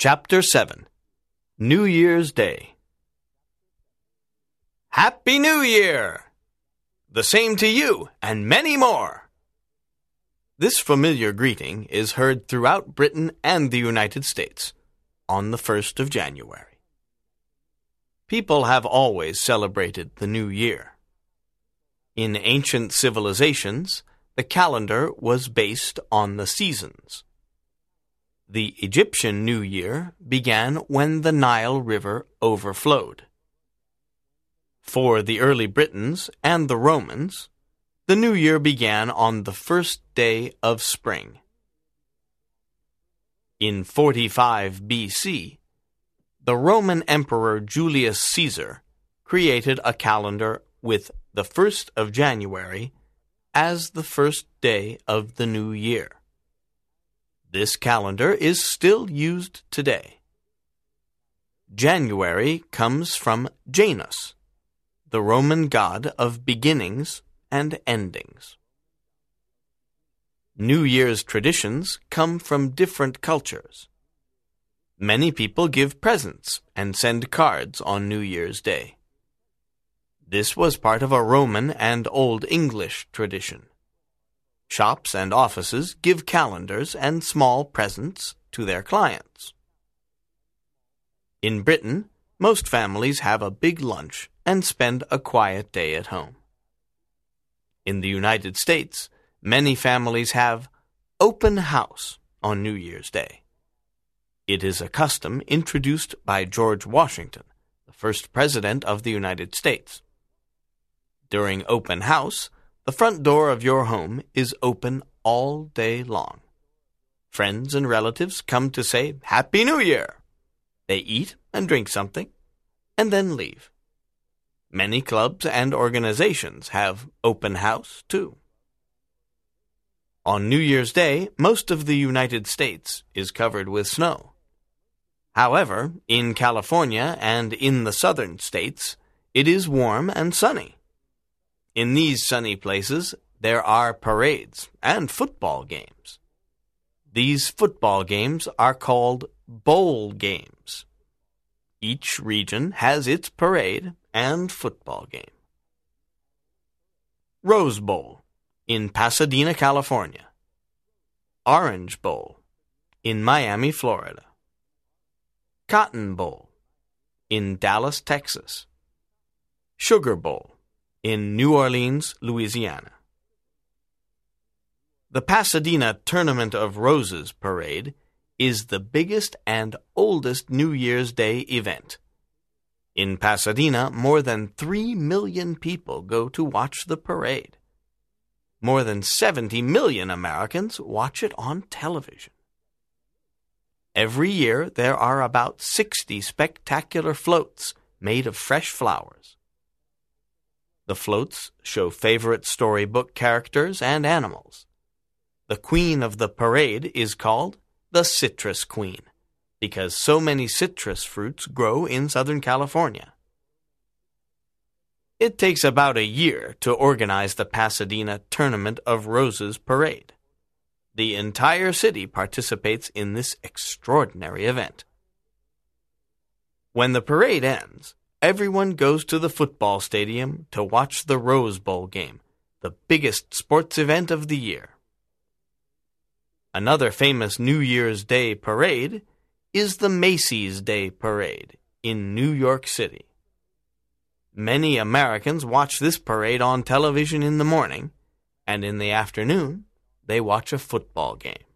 Chapter 7 New Year's Day Happy New Year! The same to you and many more! This familiar greeting is heard throughout Britain and the United States on the 1st of January. People have always celebrated the New Year. In ancient civilizations, the calendar was based on the seasons. The Egyptian New Year began when the Nile River overflowed. For the early Britons and the Romans, the New Year began on the first day of spring. In 45 BC, the Roman Emperor Julius Caesar created a calendar with the 1st of January as the first day of the new year. This calendar is still used today. January comes from Janus, the Roman god of beginnings and endings. New Year's traditions come from different cultures. Many people give presents and send cards on New Year's Day. This was part of a Roman and Old English tradition. Shops and offices give calendars and small presents to their clients. In Britain, most families have a big lunch and spend a quiet day at home. In the United States, many families have open house on New Year's Day. It is a custom introduced by George Washington, the first president of the United States. During open house, the front door of your home is open all day long. Friends and relatives come to say Happy New Year. They eat and drink something and then leave. Many clubs and organizations have open house too. On New Year's Day, most of the United States is covered with snow. However, in California and in the southern states, it is warm and sunny. In these sunny places, there are parades and football games. These football games are called bowl games. Each region has its parade and football game. Rose Bowl in Pasadena, California. Orange Bowl in Miami, Florida. Cotton Bowl in Dallas, Texas. Sugar Bowl in New Orleans, Louisiana. The Pasadena Tournament of Roses Parade is the biggest and oldest New Year's Day event. In Pasadena, more than 3 million people go to watch the parade. More than 70 million Americans watch it on television. Every year, there are about 60 spectacular floats made of fresh flowers. The floats show favorite storybook characters and animals. The queen of the parade is called the Citrus Queen because so many citrus fruits grow in Southern California. It takes about a year to organize the Pasadena Tournament of Roses parade. The entire city participates in this extraordinary event. When the parade ends, everyone goes to the football stadium to watch the Rose Bowl game, the biggest sports event of the year. Another famous New Year's Day parade is the Macy's Day Parade in New York City. Many Americans watch this parade on television in the morning, and in the afternoon, they watch a football game.